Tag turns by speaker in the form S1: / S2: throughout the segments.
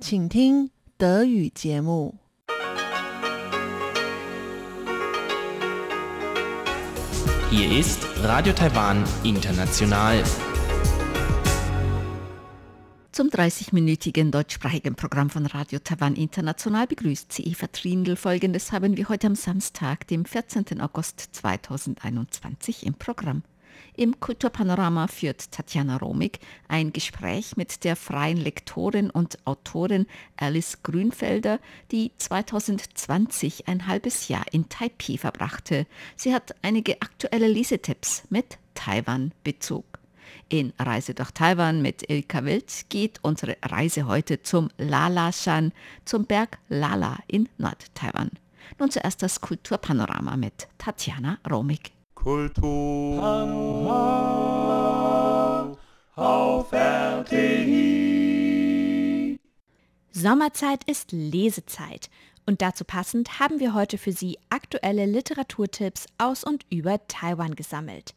S1: 请听德语节目。
S2: Hier ist Radio Taiwan International.
S3: Zum 30-minütigen deutschsprachigen Programm von Radio Taiwan International begrüßt sie Eva Trindl. Folgendes haben wir heute am Samstag, dem 14. August 2021 im Programm. Im Kulturpanorama führt Tatjana Romig ein Gespräch mit der freien Lektorin und Autorin Alice Grünfelder, die 2020 ein halbes Jahr in Taipei verbrachte. Sie hat einige aktuelle Lesetipps mit Taiwan-Bezug. In Reise durch Taiwan mit Ilka Wild geht unsere Reise heute zum Lala-Shan, zum Berg Lala in Nord-Taiwan. Nun zuerst das Kulturpanorama mit Tatjana Romig.
S4: Kultur auf RTI.
S5: Sommerzeit ist Lesezeit und dazu passend haben wir heute für Sie aktuelle Literaturtipps aus und über Taiwan gesammelt.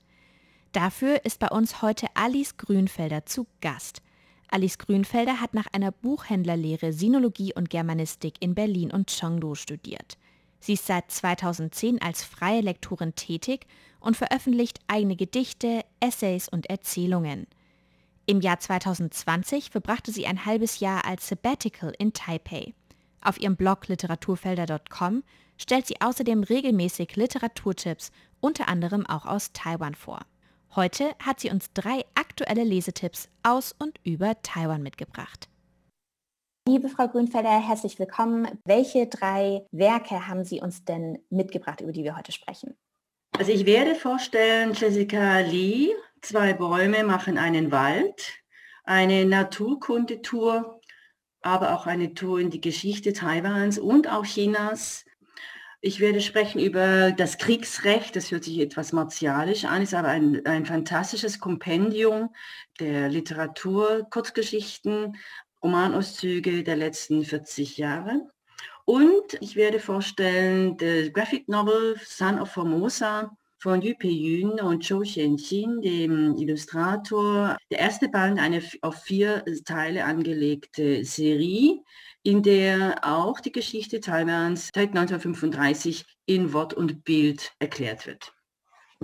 S5: Dafür ist bei uns heute Alice Grünfelder zu Gast. Alice Grünfelder hat nach einer Buchhändlerlehre Sinologie und Germanistik in Berlin und Chengdu studiert. Sie ist seit 2010 als freie Lektorin tätig und veröffentlicht eigene Gedichte, Essays und Erzählungen. Im Jahr 2020 verbrachte sie ein halbes Jahr als Sabbatical in Taipei. Auf ihrem Blog literaturfelder.com stellt sie außerdem regelmäßig Literaturtipps, unter anderem auch aus Taiwan vor. Heute hat sie uns drei aktuelle Lesetipps aus und über Taiwan mitgebracht.
S6: Liebe Frau Grünfelder, herzlich willkommen. Welche drei Werke haben Sie uns denn mitgebracht, über die wir heute sprechen?
S7: Also ich werde vorstellen Jessica Lee, Zwei Bäume machen einen Wald, eine Naturkundetour, aber auch eine Tour in die Geschichte Taiwans und auch Chinas ich werde sprechen über das Kriegsrecht. Das hört sich etwas martialisch an, ist aber ein, ein fantastisches Kompendium der Literatur, Kurzgeschichten, Romanauszüge der letzten 40 Jahre. Und ich werde vorstellen the Graphic Novel Son of Formosa von Yu Pei-yun und Zhou Xianqin, dem Illustrator. Der erste Band, eine auf vier Teile angelegte Serie, in der auch die Geschichte Taiwans seit 1935 in Wort und Bild erklärt wird.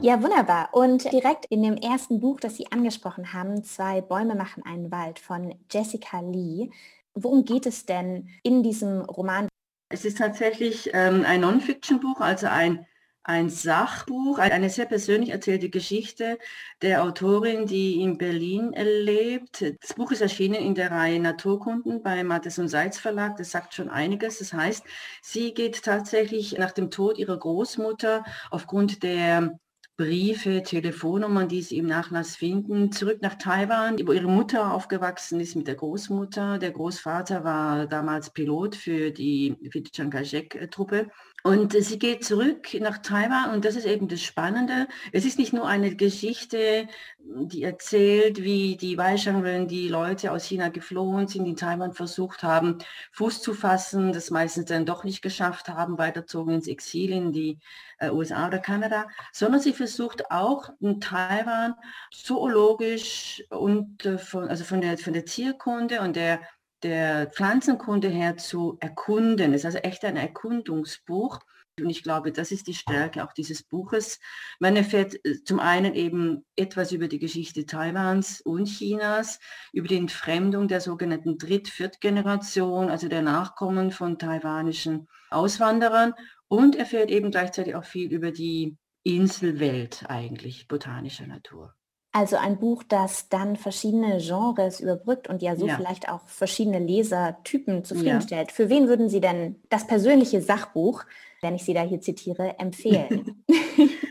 S6: Ja, wunderbar. Und direkt in dem ersten Buch, das Sie angesprochen haben, Zwei Bäume machen einen Wald von Jessica Lee. Worum geht es denn in diesem Roman?
S7: Es ist tatsächlich ähm, ein Non-Fiction-Buch, also ein ein Sachbuch, eine sehr persönlich erzählte Geschichte der Autorin, die in Berlin lebt. Das Buch ist erschienen in der Reihe Naturkunden bei Mattes und Seitz Verlag. Das sagt schon einiges. Das heißt, sie geht tatsächlich nach dem Tod ihrer Großmutter aufgrund der Briefe, Telefonnummern, die sie im Nachlass finden, zurück nach Taiwan, wo ihre Mutter aufgewachsen ist mit der Großmutter. Der Großvater war damals Pilot für die, für die Chiang Kai-shek-Truppe. Und sie geht zurück nach Taiwan und das ist eben das Spannende. Es ist nicht nur eine Geschichte, die erzählt, wie die Weishangeln, die Leute aus China geflohen sind, in Taiwan versucht haben, Fuß zu fassen, das meistens dann doch nicht geschafft haben, weiterzogen ins Exil in die äh, USA oder Kanada, sondern sie versucht auch in Taiwan zoologisch und äh, von, also von der, von der Tierkunde und der der Pflanzenkunde her zu erkunden. Es ist also echt ein Erkundungsbuch. Und ich glaube, das ist die Stärke auch dieses Buches. Man erfährt äh, zum einen eben etwas über die Geschichte Taiwans und Chinas, über die Entfremdung der sogenannten Dritt-, Viertgeneration, also der Nachkommen von taiwanischen Auswanderern. Und erfährt eben gleichzeitig auch viel über die Inselwelt eigentlich botanischer Natur.
S6: Also ein Buch, das dann verschiedene Genres überbrückt und ja so ja. vielleicht auch verschiedene Lesertypen zufriedenstellt. Ja. Für wen würden Sie denn das persönliche Sachbuch, wenn ich Sie da hier zitiere, empfehlen?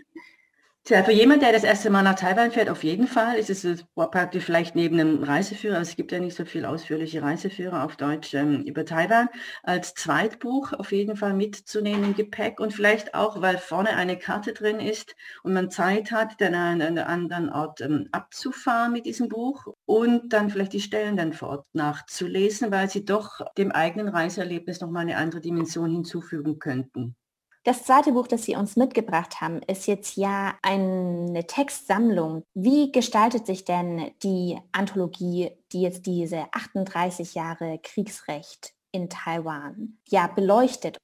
S7: Tja, für jemand, der das erste Mal nach Taiwan fährt, auf jeden Fall ist es praktisch vielleicht neben einem Reiseführer, es gibt ja nicht so viel ausführliche Reiseführer auf Deutsch ähm, über Taiwan, als Zweitbuch auf jeden Fall mitzunehmen im Gepäck und vielleicht auch, weil vorne eine Karte drin ist und man Zeit hat, dann an einen anderen Ort ähm, abzufahren mit diesem Buch und dann vielleicht die Stellen dann vor Ort nachzulesen, weil sie doch dem eigenen Reiseerlebnis nochmal eine andere Dimension hinzufügen könnten.
S6: Das zweite Buch, das Sie uns mitgebracht haben, ist jetzt ja eine Textsammlung. Wie gestaltet sich denn die Anthologie, die jetzt diese 38 Jahre Kriegsrecht in Taiwan ja beleuchtet?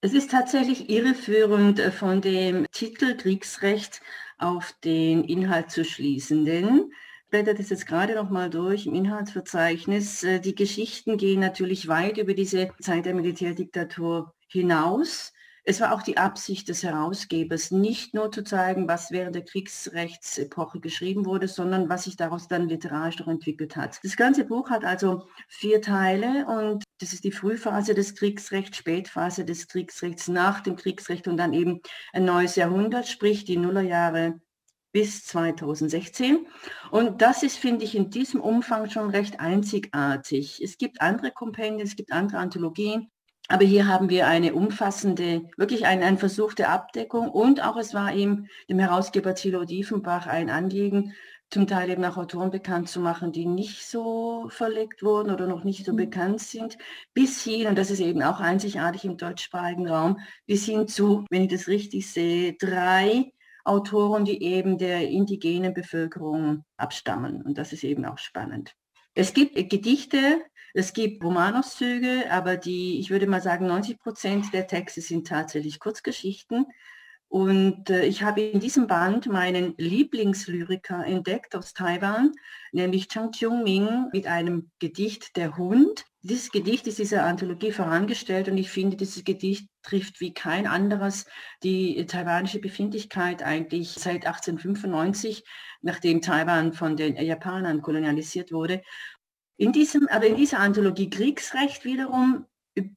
S7: Es ist tatsächlich irreführend äh, von dem Titel Kriegsrecht auf den Inhalt zu schließen, denn blättert es jetzt gerade noch mal durch im Inhaltsverzeichnis. Äh, die Geschichten gehen natürlich weit über diese Zeit der Militärdiktatur hinaus. Es war auch die Absicht des Herausgebers, nicht nur zu zeigen, was während der Kriegsrechtsepoche geschrieben wurde, sondern was sich daraus dann literarisch noch entwickelt hat. Das ganze Buch hat also vier Teile und das ist die Frühphase des Kriegsrechts, Spätphase des Kriegsrechts, nach dem Kriegsrecht und dann eben ein neues Jahrhundert, sprich die Nullerjahre bis 2016. Und das ist, finde ich, in diesem Umfang schon recht einzigartig. Es gibt andere Kompendien, es gibt andere Anthologien, aber hier haben wir eine umfassende, wirklich eine, eine versuchte Abdeckung und auch es war ihm, dem Herausgeber Thilo Diefenbach, ein Anliegen, zum Teil eben auch Autoren bekannt zu machen, die nicht so verlegt wurden oder noch nicht so mhm. bekannt sind, bis hin, und das ist eben auch einzigartig im deutschsprachigen Raum, bis hin zu, wenn ich das richtig sehe, drei Autoren, die eben der indigenen Bevölkerung abstammen. Und das ist eben auch spannend. Es gibt Gedichte, es gibt Romanauszüge, aber die, ich würde mal sagen, 90 Prozent der Texte sind tatsächlich Kurzgeschichten. Und äh, ich habe in diesem Band meinen Lieblingslyriker entdeckt aus Taiwan, nämlich Chang Kyung-Ming mit einem Gedicht Der Hund. Dieses Gedicht ist dieser Anthologie vorangestellt und ich finde, dieses Gedicht trifft wie kein anderes die taiwanische Befindlichkeit eigentlich seit 1895, nachdem Taiwan von den Japanern kolonialisiert wurde. In diesem, aber in dieser Anthologie Kriegsrecht wiederum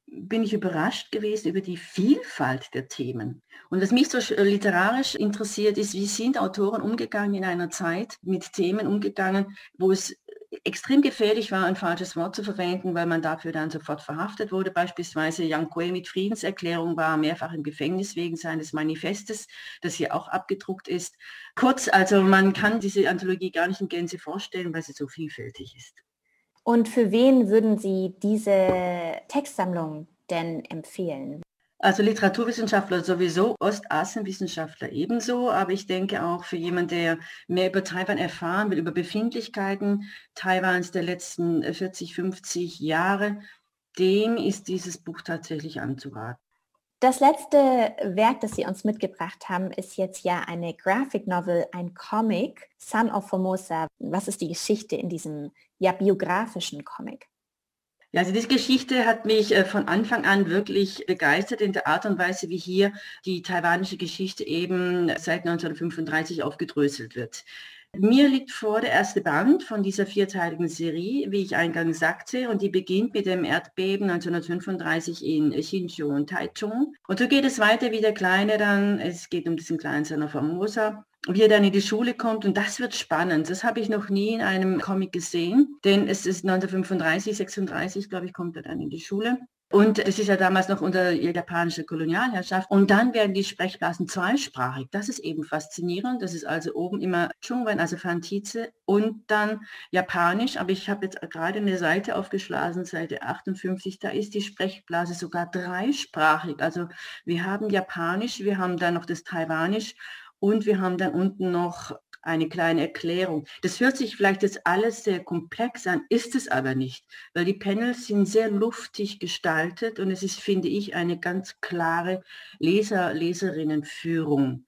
S7: bin ich überrascht gewesen über die Vielfalt der Themen. Und was mich so literarisch interessiert ist, wie sind Autoren umgegangen in einer Zeit mit Themen umgegangen, wo es extrem gefährlich war, ein falsches Wort zu verwenden, weil man dafür dann sofort verhaftet wurde. Beispielsweise Yang Kue mit Friedenserklärung war mehrfach im Gefängnis wegen seines Manifestes, das hier auch abgedruckt ist. Kurz, also man kann diese Anthologie gar nicht in Gänze vorstellen, weil sie so vielfältig ist.
S6: Und für wen würden Sie diese Textsammlung denn empfehlen?
S7: Also Literaturwissenschaftler sowieso, Ostasienwissenschaftler ebenso, aber ich denke auch für jemanden, der mehr über Taiwan erfahren will, über Befindlichkeiten Taiwans der letzten 40, 50 Jahre, dem ist dieses Buch tatsächlich anzuraten.
S6: Das letzte Werk, das Sie uns mitgebracht haben, ist jetzt ja eine Graphic Novel, ein Comic, Son of Formosa. Was ist die Geschichte in diesem ja, biografischen Comic?
S7: Ja, also diese Geschichte hat mich äh, von Anfang an wirklich begeistert in der Art und Weise, wie hier die taiwanische Geschichte eben seit 1935 aufgedröselt wird. Mir liegt vor der erste Band von dieser vierteiligen Serie, wie ich eingangs sagte, und die beginnt mit dem Erdbeben 1935 in Hsinchu und Taichung. Und so geht es weiter wie der Kleine dann, es geht um diesen kleinen Son of Formosa, wie er dann in die Schule kommt und das wird spannend. Das habe ich noch nie in einem Comic gesehen, denn es ist 1935, 36, glaube ich, kommt er dann in die Schule. Und es ist ja damals noch unter japanischer Kolonialherrschaft. Und dann werden die Sprechblasen zweisprachig. Das ist eben faszinierend. Das ist also oben immer Chungwen, also Fantize und dann Japanisch. Aber ich habe jetzt gerade eine Seite aufgeschlagen, Seite 58, da ist die Sprechblase sogar dreisprachig. Also wir haben Japanisch, wir haben dann noch das Taiwanisch und wir haben dann unten noch eine kleine Erklärung. Das hört sich vielleicht jetzt alles sehr komplex an, ist es aber nicht, weil die Panels sind sehr luftig gestaltet und es ist, finde ich, eine ganz klare Leser-Leserinnenführung.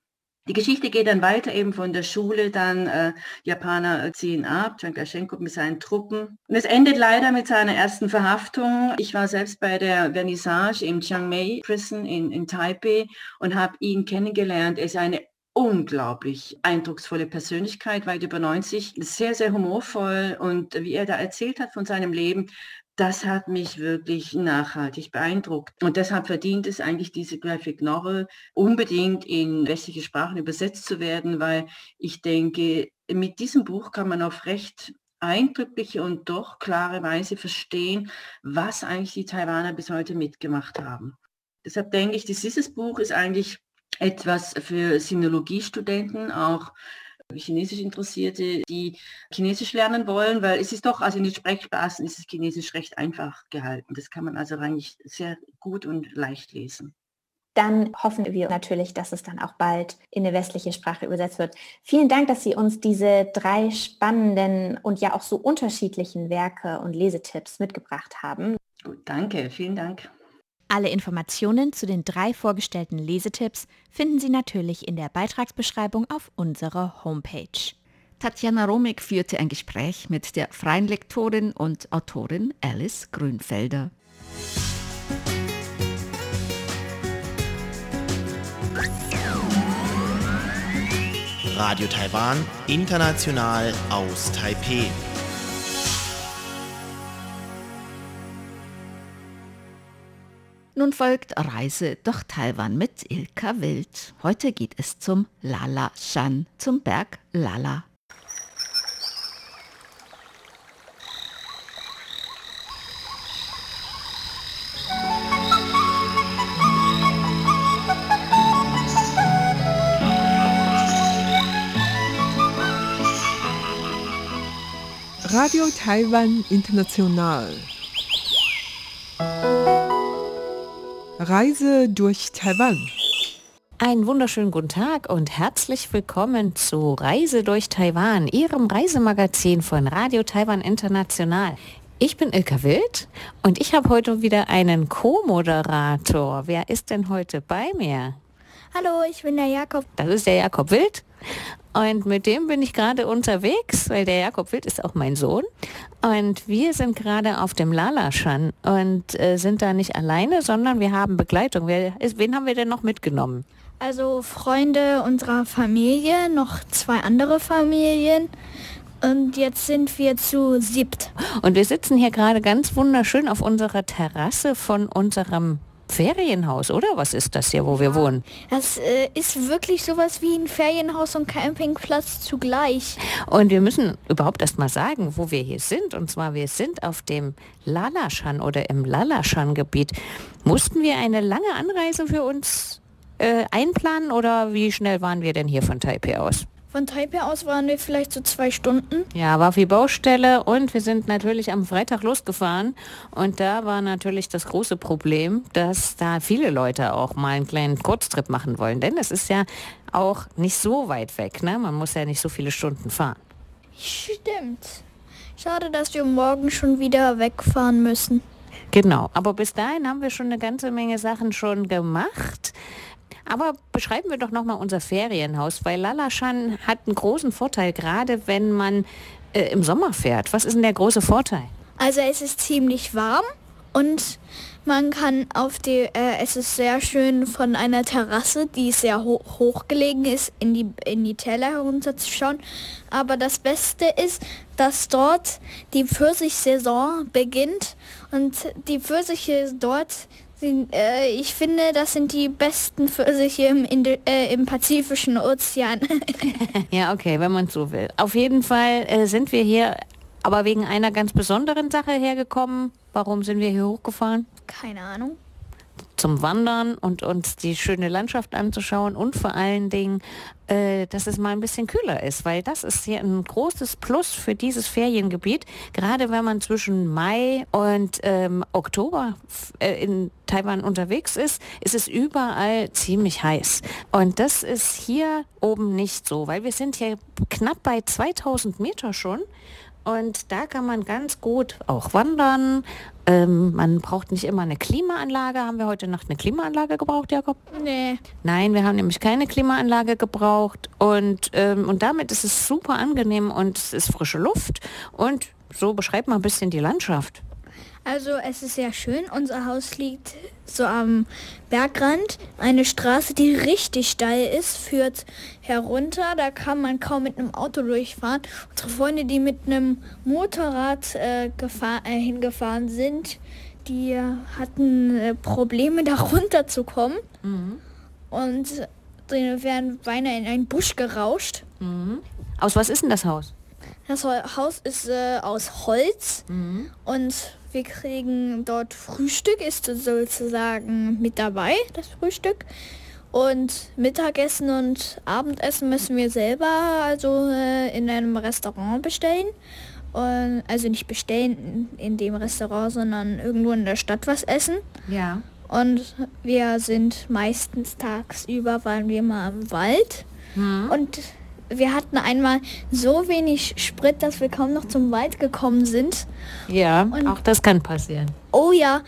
S7: Die Geschichte geht dann weiter eben von der Schule, dann äh, Japaner ziehen ab, Tschankaschenko mit seinen Truppen. Und es endet leider mit seiner ersten Verhaftung. Ich war selbst bei der Vernissage im Chiang Mai Prison in, in Taipei und habe ihn kennengelernt. Er ist eine unglaublich eindrucksvolle Persönlichkeit, weit über 90, sehr, sehr humorvoll und wie er da erzählt hat von seinem Leben, das hat mich wirklich nachhaltig beeindruckt. Und deshalb verdient es eigentlich diese Graphic Novel unbedingt in westliche Sprachen übersetzt zu werden, weil ich denke, mit diesem Buch kann man auf recht eindrückliche und doch klare Weise verstehen, was eigentlich die Taiwaner bis heute mitgemacht haben. Deshalb denke ich, dieses Buch ist eigentlich etwas für Sinologiestudenten, auch Chinesisch Interessierte, die Chinesisch lernen wollen, weil es ist doch, also in den Sprechblasen ist es Chinesisch recht einfach gehalten. Das kann man also eigentlich sehr gut und leicht lesen.
S6: dann hoffen wir natürlich, dass es dann auch bald in eine westliche Sprache übersetzt wird. Vielen Dank, dass Sie uns diese drei spannenden und ja auch so unterschiedlichen Werke und Lesetipps mitgebracht haben.
S7: Gut, danke, vielen Dank.
S5: Alle Informationen zu den drei vorgestellten Lesetipps finden Sie natürlich in der Beitragsbeschreibung auf unserer Homepage.
S3: Tatjana Romig führte ein Gespräch mit der freien Lektorin und Autorin Alice Grünfelder.
S2: Radio Taiwan, international aus Taipeh.
S3: Nun folgt Reise durch Taiwan mit Ilka Wild. Heute geht es zum Lala Shan, zum Berg Lala.
S1: Radio Taiwan International. Reise durch Taiwan.
S8: Einen wunderschönen guten Tag und herzlich willkommen zu Reise durch Taiwan, Ihrem Reisemagazin von Radio Taiwan International. Ich bin Ilka Wild und ich habe heute wieder einen Co-Moderator. Wer ist denn heute bei mir?
S9: Hallo, ich bin der Jakob.
S8: Das ist der Jakob Wild. Und mit dem bin ich gerade unterwegs, weil der Jakob Wild ist auch mein Sohn. Und wir sind gerade auf dem Lalaschan und äh, sind da nicht alleine, sondern wir haben Begleitung. Wer, ist, wen haben wir denn noch mitgenommen?
S9: Also Freunde unserer Familie, noch zwei andere Familien. Und jetzt sind wir zu siebt.
S8: Und wir sitzen hier gerade ganz wunderschön auf unserer Terrasse von unserem Ferienhaus, oder? Was ist das hier, wo wir wohnen?
S9: Das äh, ist wirklich sowas wie ein Ferienhaus und Campingplatz zugleich.
S8: Und wir müssen überhaupt erst mal sagen, wo wir hier sind. Und zwar, wir sind auf dem Lalaschan oder im Lalaschan-Gebiet. Mussten wir eine lange Anreise für uns äh, einplanen oder wie schnell waren wir denn hier von Taipei aus?
S9: Von Taipei aus waren wir vielleicht so zwei Stunden.
S8: Ja, war viel Baustelle und wir sind natürlich am Freitag losgefahren und da war natürlich das große Problem, dass da viele Leute auch mal einen kleinen Kurztrip machen wollen, denn es ist ja auch nicht so weit weg, ne? Man muss ja nicht so viele Stunden fahren.
S9: Stimmt. Schade, dass wir morgen schon wieder wegfahren müssen.
S8: Genau, aber bis dahin haben wir schon eine ganze Menge Sachen schon gemacht. Aber beschreiben wir doch nochmal unser Ferienhaus, weil Lalashan hat einen großen Vorteil, gerade wenn man äh, im Sommer fährt. Was ist denn der große Vorteil?
S9: Also es ist ziemlich warm und man kann auf die, äh, es ist sehr schön von einer Terrasse, die sehr ho hoch gelegen ist, in die, in die Täler herunterzuschauen. Aber das Beste ist, dass dort die Pfirsichsaison beginnt und die Pfirsiche dort ich finde, das sind die besten Pfirsiche im, Indi äh, im Pazifischen Ozean.
S8: ja, okay, wenn man so will. Auf jeden Fall äh, sind wir hier aber wegen einer ganz besonderen Sache hergekommen. Warum sind wir hier hochgefahren?
S9: Keine Ahnung.
S8: Zum Wandern und uns die schöne Landschaft anzuschauen und vor allen Dingen, äh, dass es mal ein bisschen kühler ist, weil das ist hier ein großes Plus für dieses Feriengebiet. Gerade wenn man zwischen Mai und ähm, Oktober äh, in Taiwan unterwegs ist, ist es überall ziemlich heiß. Und das ist hier oben nicht so, weil wir sind hier knapp bei 2000 Meter schon. Und da kann man ganz gut auch wandern. Ähm, man braucht nicht immer eine Klimaanlage. Haben wir heute Nacht eine Klimaanlage gebraucht, Jakob?
S9: Nee.
S8: Nein, wir haben nämlich keine Klimaanlage gebraucht. Und, ähm, und damit ist es super angenehm und es ist frische Luft. Und so beschreibt man ein bisschen die Landschaft.
S9: Also es ist sehr schön. Unser Haus liegt so am Bergrand. Eine Straße, die richtig steil ist, führt herunter. Da kann man kaum mit einem Auto durchfahren. Unsere Freunde, die mit einem Motorrad äh, äh, hingefahren sind, die hatten äh, Probleme, da runterzukommen. Mhm. Und die werden beinahe in einen Busch gerauscht.
S8: Mhm. Aus was ist denn das Haus?
S9: Das Haus ist äh, aus Holz mhm. und wir kriegen dort Frühstück, ist sozusagen mit dabei, das Frühstück. Und Mittagessen und Abendessen müssen wir selber also äh, in einem Restaurant bestellen. Und, also nicht bestellen in, dem Restaurant, sondern irgendwo in der Stadt was essen.
S8: Ja.
S9: Und wir sind meistens tagsüber, waren wir mal im Wald. Mhm. Und wir hatten einmal so wenig Sprit, dass wir kaum noch zum Wald gekommen sind.
S8: Ja, und, auch das kann passieren.
S9: Oh ja,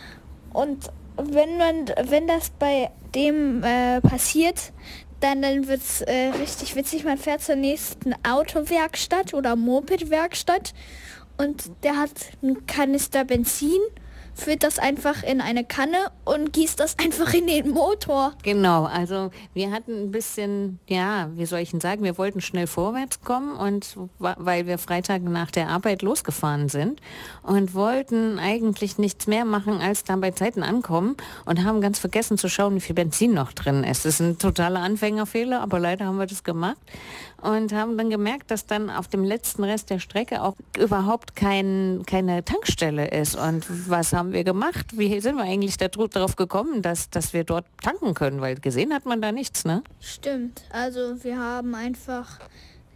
S9: und wenn man, wenn das bei dem äh, passiert, dann, dann wird es äh, richtig witzig. Man fährt zur nächsten Autowerkstatt oder Mopedwerkstatt und der hat einen Kanister Benzin füllt das einfach in eine Kanne und gießt das einfach in den Motor.
S8: Genau, also wir hatten ein bisschen, ja, wie soll ich denn sagen, wir wollten schnell vorwärts kommen und weil wir Freitag nach der Arbeit losgefahren sind und wollten eigentlich nichts mehr machen, als dann bei Zeiten ankommen und haben ganz vergessen zu schauen, wie viel Benzin noch drin ist. Das ist ein totaler Anfängerfehler, aber leider haben wir das gemacht und haben dann gemerkt, dass dann auf dem letzten Rest der Strecke auch überhaupt kein, keine Tankstelle ist. Und was haben wir gemacht? Wie sind wir eigentlich darauf gekommen, dass, dass wir dort tanken können? Weil gesehen hat man da nichts, ne?
S9: Stimmt. Also wir haben einfach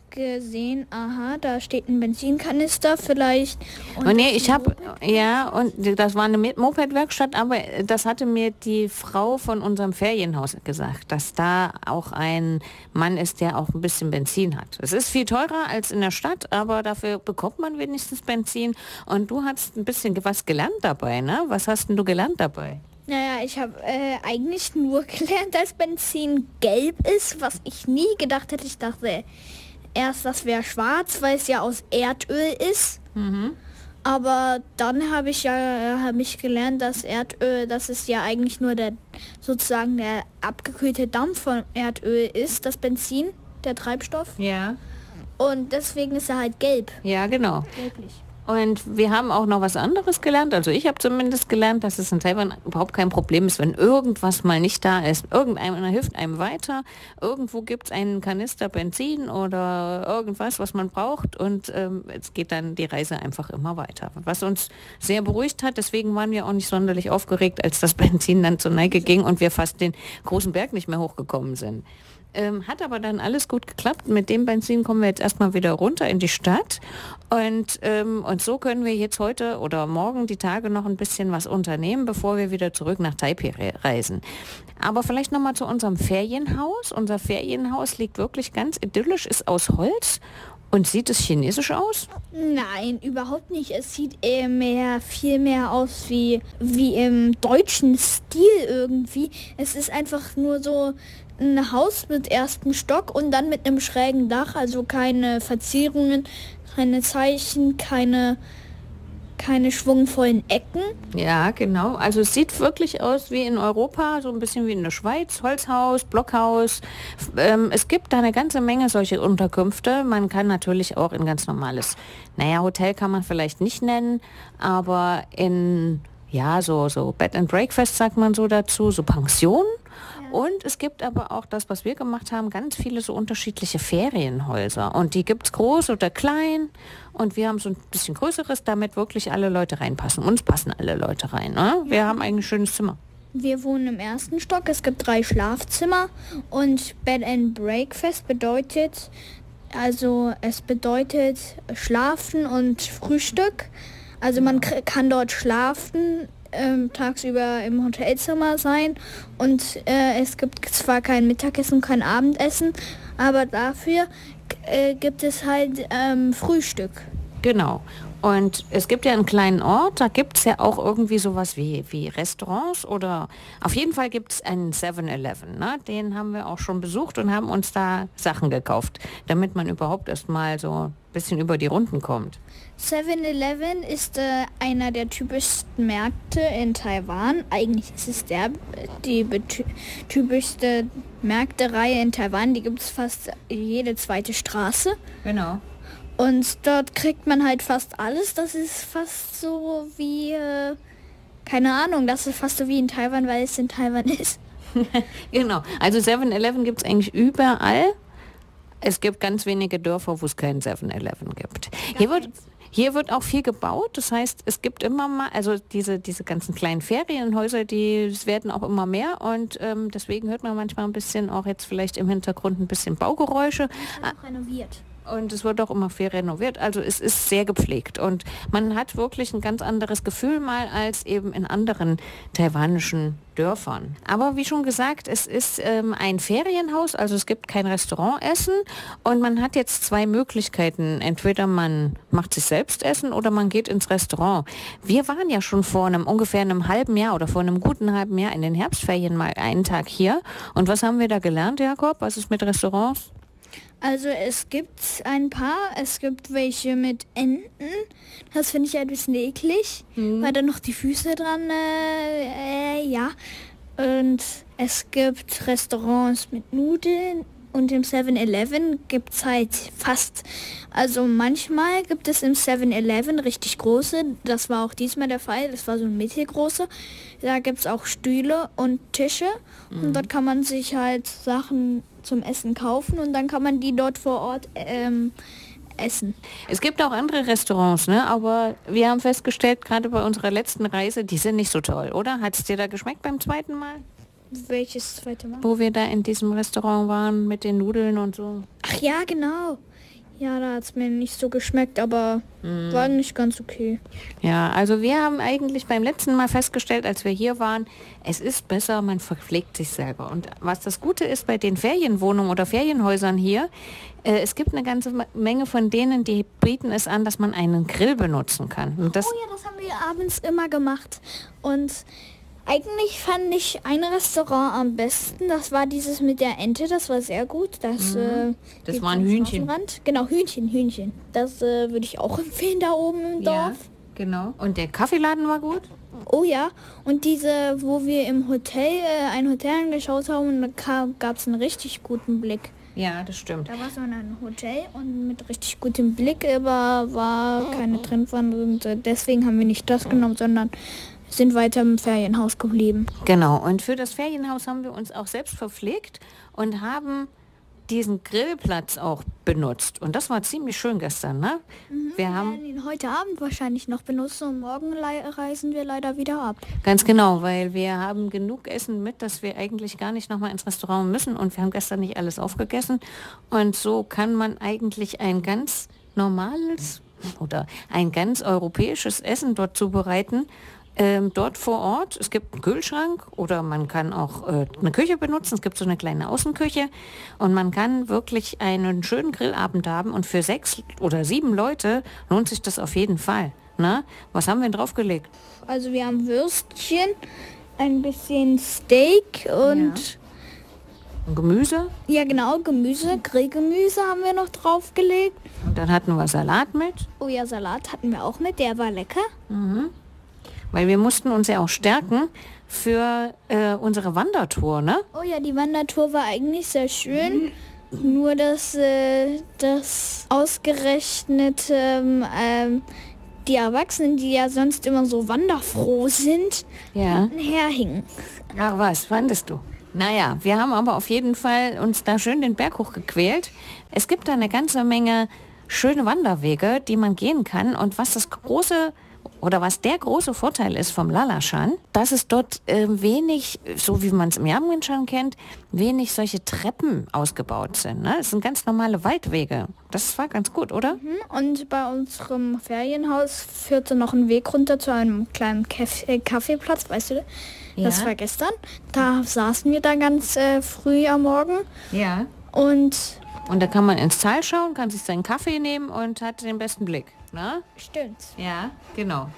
S9: gesehen, aha, da steht ein Benzinkanister vielleicht.
S8: Und oh nee, ich habe, ja, und das war eine Moped-Werkstatt, aber das hatte mir die Frau von unserem Ferienhaus gesagt, dass da auch ein Mann ist, der auch ein bisschen Benzin hat. Es ist viel teurer als in der Stadt, aber dafür bekommt man wenigstens Benzin. Und du hast ein bisschen was gelernt dabei, ne? Was hast denn du gelernt dabei?
S9: Naja, ich habe äh, eigentlich nur gelernt, dass Benzin gelb ist, was ich nie gedacht hätte. Ich dachte, erst, das wäre schwarz, weil es ja aus Erdöl ist. Mhm. Aber dann habe ich ja habe ich gelernt, dass Erdöl, dass es ja eigentlich nur der sozusagen der abgekühlte Dampf von Erdöl ist, das Benzin, der Treibstoff.
S8: Ja.
S9: Und deswegen ist er halt gelb.
S8: Ja, genau.
S9: Gelblich.
S8: Und wir haben auch noch was anderes gelernt. Also ich habe zumindest gelernt, dass es in Taiwan überhaupt kein Problem ist, wenn irgendwas mal nicht da ist. Irgendeiner hilft einem weiter. Irgendwo gibt es einen Kanister Benzin oder irgendwas, was man braucht. Und ähm, es geht dann die Reise einfach immer weiter. Was uns sehr beruhigt hat. Deswegen waren wir auch nicht sonderlich aufgeregt, als das Benzin dann zur Neige ging und wir fast den großen Berg nicht mehr hochgekommen sind. Ähm, hat aber dann alles gut geklappt. Mit dem Benzin kommen wir jetzt erstmal wieder runter in die Stadt. Und, ähm, und so können wir jetzt heute oder morgen die Tage noch ein bisschen was unternehmen, bevor wir wieder zurück nach Taipei reisen. Aber vielleicht nochmal zu unserem Ferienhaus. Unser Ferienhaus liegt wirklich ganz idyllisch, ist aus Holz und sieht es chinesisch aus?
S9: Nein, überhaupt nicht. Es sieht eher mehr, viel mehr aus wie, wie im deutschen Stil irgendwie. Es ist einfach nur so ein Haus mit ersten Stock und dann mit einem schrägen Dach, also keine Verzierungen, keine Zeichen, keine keine schwungvollen Ecken.
S8: Ja, genau. Also es sieht wirklich aus wie in Europa, so ein bisschen wie in der Schweiz, Holzhaus, Blockhaus. Ähm, es gibt da eine ganze Menge solche Unterkünfte. Man kann natürlich auch in ganz normales, naja, Hotel kann man vielleicht nicht nennen, aber in, ja, so, so Bed and Breakfast sagt man so dazu, so Pension und es gibt aber auch das, was wir gemacht haben, ganz viele so unterschiedliche Ferienhäuser. Und die gibt es groß oder klein. Und wir haben so ein bisschen größeres, damit wirklich alle Leute reinpassen. Uns passen alle Leute rein. Ne? Wir haben ein schönes Zimmer.
S9: Wir wohnen im ersten Stock. Es gibt drei Schlafzimmer. Und Bed and Breakfast bedeutet, also es bedeutet Schlafen und Frühstück. Also man kann dort schlafen ähm, tagsüber im Hotelzimmer sein und äh, es gibt zwar kein Mittagessen kein Abendessen, aber dafür äh, gibt es halt ähm, Frühstück.
S8: Genau. Und es gibt ja einen kleinen Ort, da gibt es ja auch irgendwie sowas wie, wie Restaurants oder auf jeden Fall gibt es einen 7-Eleven. Ne? Den haben wir auch schon besucht und haben uns da Sachen gekauft, damit man überhaupt erst mal so ein bisschen über die Runden kommt.
S9: 7-Eleven ist äh, einer der typischsten Märkte in Taiwan. Eigentlich ist es der, die typischste Märktereihe in Taiwan. Die gibt es fast jede zweite Straße.
S8: Genau.
S9: Und dort kriegt man halt fast alles. Das ist fast so wie, äh, keine Ahnung, das ist fast so wie in Taiwan, weil es in Taiwan ist.
S8: genau. Also 7-Eleven gibt es eigentlich überall. Es gibt ganz wenige Dörfer, wo es keinen 7-Eleven gibt. Hier wird, hier wird auch viel gebaut. Das heißt, es gibt immer mal, also diese, diese ganzen kleinen Ferienhäuser, die werden auch immer mehr und ähm, deswegen hört man manchmal ein bisschen auch jetzt vielleicht im Hintergrund ein bisschen Baugeräusche.
S9: Renoviert.
S8: Und es wird auch immer viel renoviert. Also es ist sehr gepflegt und man hat wirklich ein ganz anderes Gefühl mal als eben in anderen taiwanischen Dörfern. Aber wie schon gesagt, es ist ähm, ein Ferienhaus, also es gibt kein Restaurantessen und man hat jetzt zwei Möglichkeiten. Entweder man macht sich selbst Essen oder man geht ins Restaurant. Wir waren ja schon vor einem ungefähr einem halben Jahr oder vor einem guten halben Jahr in den Herbstferien mal einen Tag hier. Und was haben wir da gelernt, Jakob? Was ist mit Restaurants?
S9: Also es gibt ein paar, es gibt welche mit Enten. Das finde ich ein bisschen eklig, mhm. weil da noch die Füße dran, äh, äh, ja. Und es gibt Restaurants mit Nudeln und im 7-Eleven gibt es halt fast, also manchmal gibt es im 7-Eleven richtig große, das war auch diesmal der Fall, das war so ein mittelgroße. Da gibt es auch Stühle und Tische mhm. und dort kann man sich halt Sachen zum Essen kaufen und dann kann man die dort vor Ort ähm, essen.
S8: Es gibt auch andere Restaurants, ne? aber wir haben festgestellt, gerade bei unserer letzten Reise, die sind nicht so toll, oder? Hat es dir da geschmeckt beim zweiten Mal?
S9: Welches zweite Mal?
S8: Wo wir da in diesem Restaurant waren mit den Nudeln und so.
S9: Ach ja, genau. Ja, da hat es mir nicht so geschmeckt, aber mm. war nicht ganz okay.
S8: Ja, also wir haben eigentlich beim letzten Mal festgestellt, als wir hier waren, es ist besser, man verpflegt sich selber. Und was das Gute ist bei den Ferienwohnungen oder Ferienhäusern hier, äh, es gibt eine ganze Menge von denen, die bieten es an, dass man einen Grill benutzen kann.
S9: oh ja, das haben wir abends immer gemacht. Und eigentlich fand ich ein Restaurant am besten. Das war dieses mit der Ente. Das war sehr gut. Das, mhm. äh,
S8: das war ein Hühnchen.
S9: Genau, Hühnchen, Hühnchen. Das äh, würde ich auch empfehlen da oben im Dorf. Ja,
S8: genau. Und der Kaffeeladen war gut?
S9: Oh ja. Und diese, wo wir im Hotel, äh, ein Hotel angeschaut haben, da gab es einen richtig guten Blick.
S8: Ja, das stimmt.
S9: Da war so ein Hotel und mit richtig gutem Blick, aber war keine Trendwand und äh, deswegen haben wir nicht das genommen, sondern sind weiter im Ferienhaus geblieben.
S8: Genau, und für das Ferienhaus haben wir uns auch selbst verpflegt und haben diesen Grillplatz auch benutzt. Und das war ziemlich schön gestern, ne?
S9: Mhm, wir haben ihn heute Abend wahrscheinlich noch benutzt und morgen reisen wir leider wieder ab.
S8: Ganz genau, weil wir haben genug Essen mit, dass wir eigentlich gar nicht nochmal ins Restaurant müssen und wir haben gestern nicht alles aufgegessen. Und so kann man eigentlich ein ganz normales oder ein ganz europäisches Essen dort zubereiten ähm, dort vor Ort. Es gibt einen Kühlschrank oder man kann auch äh, eine Küche benutzen. Es gibt so eine kleine Außenküche und man kann wirklich einen schönen Grillabend haben und für sechs oder sieben Leute lohnt sich das auf jeden Fall. Na? Was haben wir draufgelegt?
S9: Also wir haben Würstchen, ein bisschen Steak und... Ja.
S8: Gemüse?
S9: Ja genau, Gemüse, Grillgemüse haben wir noch draufgelegt.
S8: Und dann hatten wir Salat mit.
S9: Oh ja, Salat hatten wir auch mit, der war lecker.
S8: Mhm weil wir mussten uns ja auch stärken für äh, unsere Wandertour, ne?
S9: Oh ja, die Wandertour war eigentlich sehr schön. Nur dass äh, das ausgerechnet ähm, ähm, die Erwachsenen, die ja sonst immer so wanderfroh sind,
S8: ja.
S9: herhingen.
S8: Ach was, fandest du? Naja, wir haben aber auf jeden Fall uns da schön den Berg hochgequält. Es gibt da eine ganze Menge schöne Wanderwege, die man gehen kann. Und was das große oder was der große Vorteil ist vom Lalashan, dass es dort äh, wenig, so wie man es im Yamenshan kennt, wenig solche Treppen ausgebaut sind. Ne? Es sind ganz normale Waldwege. Das war ganz gut, oder? Mhm.
S9: Und bei unserem Ferienhaus führte noch ein Weg runter zu einem kleinen Kaff äh, Kaffeeplatz, weißt du? Ja. Das war gestern. Da saßen wir da ganz äh, früh am Morgen.
S8: Ja.
S9: Und
S8: und da kann man ins Tal schauen, kann sich seinen Kaffee nehmen und hat den besten Blick. Ne?
S9: Stimmt.
S8: Ja, genau.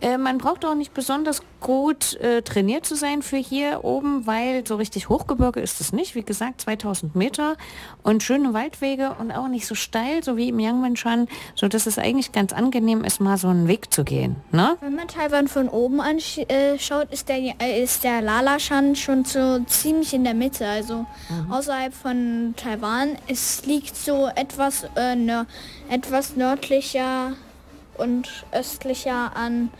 S8: Äh, man braucht auch nicht besonders gut äh, trainiert zu sein für hier oben, weil so richtig Hochgebirge ist es nicht. Wie gesagt, 2000 Meter und schöne Waldwege und auch nicht so steil, so wie im Yangmingshan, so dass es eigentlich ganz angenehm ist, mal so einen Weg zu gehen. Ne?
S9: Wenn man Taiwan von oben anschaut, äh, ist der, äh, ist der Lalashan schon so ziemlich in der Mitte, also mhm. außerhalb von Taiwan. Es liegt so etwas, äh, ne, etwas nördlicher und östlicher an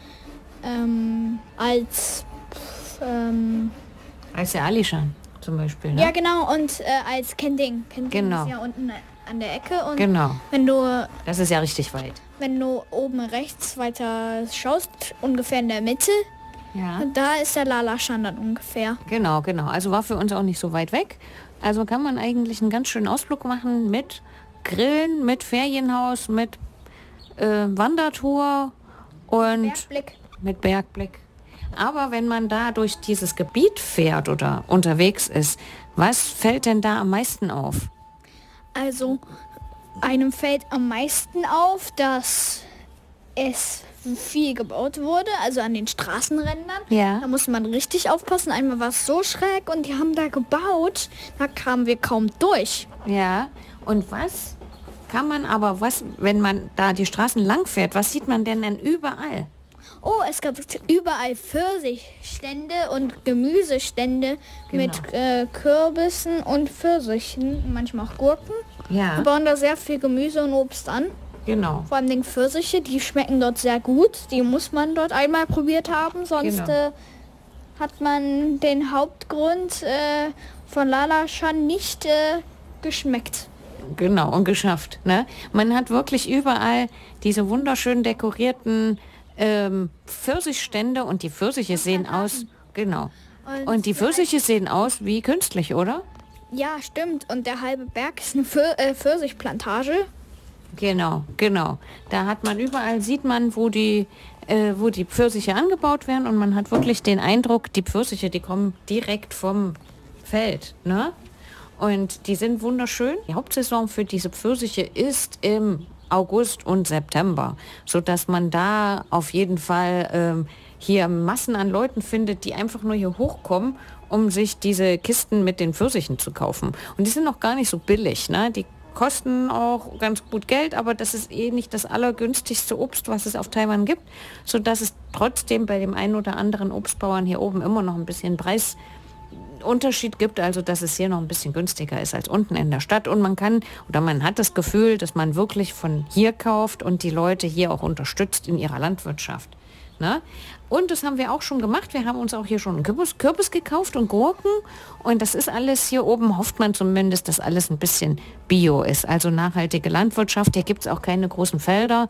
S9: ähm, als ähm,
S8: als der Alishan zum Beispiel. Ne?
S9: Ja genau und äh, als Kending. Kending
S8: genau.
S9: ist ja unten an der Ecke und
S8: genau.
S9: wenn du
S8: das ist ja richtig weit.
S9: Wenn du oben rechts weiter schaust, ungefähr in der Mitte,
S8: ja.
S9: da ist der Lalashan dann ungefähr.
S8: Genau, genau. Also war für uns auch nicht so weit weg. Also kann man eigentlich einen ganz schönen Ausflug machen mit Grillen mit Ferienhaus, mit äh, Wandertour und
S9: Bergblick.
S8: mit Bergblick. Aber wenn man da durch dieses Gebiet fährt oder unterwegs ist, was fällt denn da am meisten auf?
S9: Also einem fällt am meisten auf, dass es viel gebaut wurde, also an den Straßenrändern.
S8: Ja.
S9: Da muss man richtig aufpassen. Einmal war es so schräg und die haben da gebaut, da kamen wir kaum durch.
S8: Ja. Und was kann man aber, was, wenn man da die Straßen lang fährt, was sieht man denn denn überall?
S9: Oh, es gab überall Pfirsichstände und Gemüsestände
S8: Genau.
S9: mit äh, Kürbissen und Pfirsichen, manchmal auch Gurken.
S8: Ja.
S9: Wir bauen da sehr viel Gemüse und Obst an.
S8: Genau.
S9: Vor allem den Pfirsiche, die schmecken dort sehr gut. Die muss man dort einmal probiert haben, sonst
S8: Genau.
S9: äh, hat man den Hauptgrund äh, von Lalashan nicht äh, geschmeckt.
S8: Genau, und geschafft. Ne? Man hat wirklich überall diese wunderschön dekorierten ähm, Pfirsichstände und die Pfirsiche sehen aus, genau.
S9: Und
S8: Und die Pfirsiche sehen aus wie künstlich, oder?
S9: Ja, stimmt. Und der halbe Berg ist eine Pfir äh, Pfirsichplantage.
S8: Genau, genau. Da hat man überall, sieht man, wo die, äh, wo die Pfirsiche angebaut werden und man hat wirklich den Eindruck, die Pfirsiche, die kommen direkt vom Feld. Ne? Und die sind wunderschön. Die Hauptsaison für diese Pfirsiche ist im August und September, sodass man da auf jeden Fall ähm, hier Massen an Leuten findet, die einfach nur hier hochkommen, um sich diese Kisten mit den Pfirsichen zu kaufen. Und die sind auch gar nicht so billig. Ne? Die kosten auch ganz gut Geld, aber das ist eh nicht das allergünstigste Obst, was es auf Taiwan gibt, sodass es trotzdem bei dem einen oder anderen Obstbauern hier oben immer noch ein bisschen Preisunterschied gibt, also dass es hier noch ein bisschen günstiger ist als unten in der Stadt und man kann oder man hat das Gefühl, dass man wirklich von hier kauft und die Leute hier auch unterstützt in ihrer Landwirtschaft. Ne? Und das haben wir auch schon gemacht. Wir haben uns auch hier schon einen Kürbis, Kürbis gekauft und Gurken. Und das ist alles hier oben, hofft man zumindest, dass alles ein bisschen bio ist. Also nachhaltige Landwirtschaft. Hier gibt es auch keine großen Felder.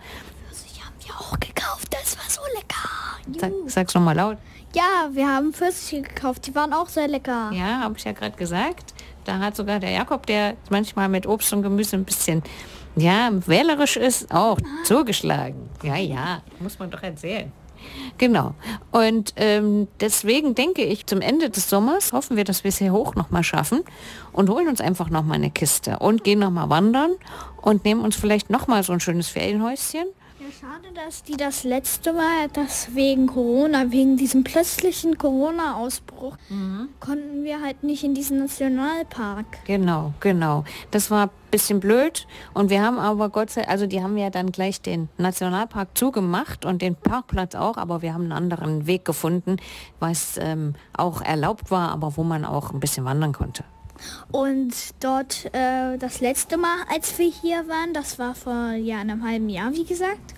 S9: Die haben wir auch gekauft. Das war so lecker.
S8: Sag, sag's noch mal laut.
S9: Ja, wir haben Pfirsiche gekauft. Die waren auch sehr lecker.
S8: Ja, habe ich ja gerade gesagt. Da hat sogar der Jakob, der manchmal mit Obst und Gemüse ein bisschen, ja, wählerisch ist, auch zugeschlagen. Ja, ja, muss man doch erzählen. Genau. Und ähm, deswegen denke ich, zum Ende des Sommers hoffen wir, dass wir es hier hoch nochmal schaffen und holen uns einfach nochmal eine Kiste und gehen nochmal wandern und nehmen uns vielleicht nochmal so ein schönes Ferienhäuschen.
S9: Schade, dass die das letzte Mal, dass wegen Corona, wegen diesem plötzlichen Corona-Ausbruch, konnten wir halt nicht in diesen Nationalpark.
S8: Genau, genau. Das war ein bisschen blöd und wir haben aber Gott sei also die haben ja dann gleich den Nationalpark zugemacht und den Parkplatz auch, aber wir haben einen anderen Weg gefunden, was ähm, auch erlaubt war, aber wo man auch ein bisschen wandern konnte.
S9: Und dort äh, das letzte Mal, als wir hier waren, das war vor ja, einem halben Jahr, wie gesagt,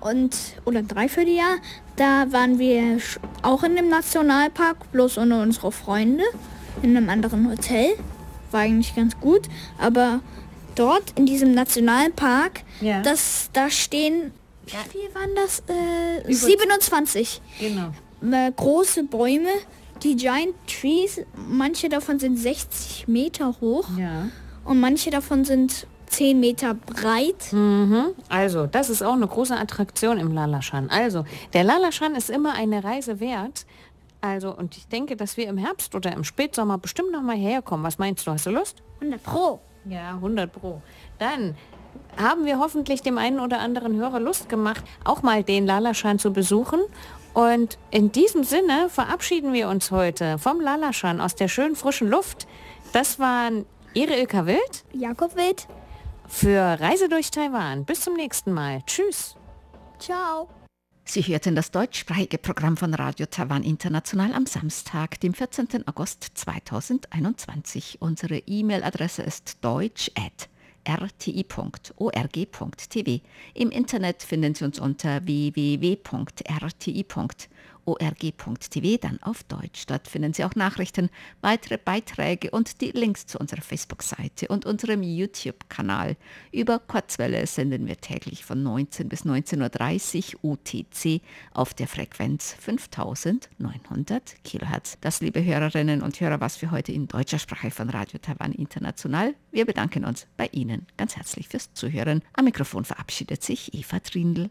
S9: und oder dreiviertel Jahr, da waren wir auch in dem Nationalpark, bloß ohne unsere Freunde, in einem anderen Hotel. War eigentlich ganz gut, aber dort in diesem Nationalpark,
S8: Ja.
S9: das, da stehen, wie viel waren das? Äh, 27
S8: Genau.
S9: äh, große Bäume, die Giant Trees, manche davon sind 60 Meter hoch
S8: Ja.
S9: und manche davon sind 10 Meter breit.
S8: Mhm. Also, das ist auch eine große Attraktion im Lalashan. Also, der Lalashan ist immer eine Reise wert. Also, und ich denke, dass wir im Herbst oder im Spätsommer bestimmt noch mal herkommen. Was meinst du? Hast du Lust?
S9: 100 Pro.
S8: Ja, 100 Pro. Dann haben wir hoffentlich dem einen oder anderen Hörer Lust gemacht, auch mal den Lalaschan zu besuchen. Und in diesem Sinne verabschieden wir uns heute vom Lalaschan aus der schönen frischen Luft. Das waren Ihre Ilka Wild
S9: Jakob Wild.
S8: Für Reise durch Taiwan. Bis zum nächsten Mal. Tschüss.
S9: Ciao.
S3: Sie hörten das deutschsprachige Programm von Radio Taiwan International am Samstag, dem 14. August 2021. Unsere E-Mail-Adresse ist deutsch.rti.org.tv. Im Internet finden Sie uns unter www.rti.org.tv org.tv, dann auf Deutsch. Dort finden Sie auch Nachrichten, weitere Beiträge und die Links zu unserer Facebook-Seite und unserem YouTube-Kanal. Über Kurzwelle senden wir täglich von 19 bis 19.30 Uhr UTC auf der Frequenz 5900 kHz. Das, liebe Hörerinnen und Hörer, was für heute in deutscher Sprache von Radio Taiwan International. Wir bedanken uns bei Ihnen ganz herzlich fürs Zuhören. Am Mikrofon verabschiedet sich Eva Trindl.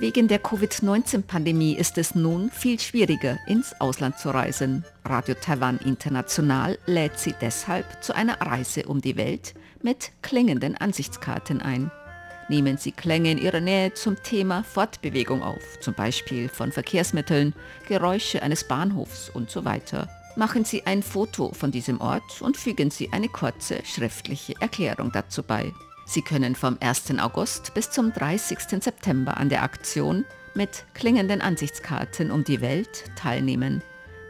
S3: Wegen der Covid-19-Pandemie ist es nun viel schwieriger, ins Ausland zu reisen. Radio Taiwan International lädt Sie deshalb zu einer Reise um die Welt mit klingenden Ansichtskarten ein. Nehmen Sie Klänge in Ihrer Nähe zum Thema Fortbewegung auf, zum Beispiel von Verkehrsmitteln, Geräusche eines Bahnhofs und so weiter. Machen Sie ein Foto von diesem Ort und fügen Sie eine kurze schriftliche Erklärung dazu bei. Sie können vom 1. August bis zum 30. September an der Aktion mit klingenden Ansichtskarten um die Welt teilnehmen.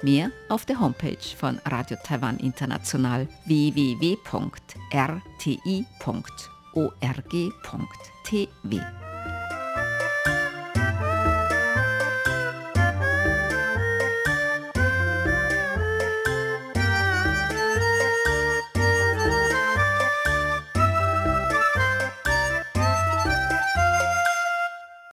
S3: Mehr auf der Homepage von Radio Taiwan International www.rti.org.tv.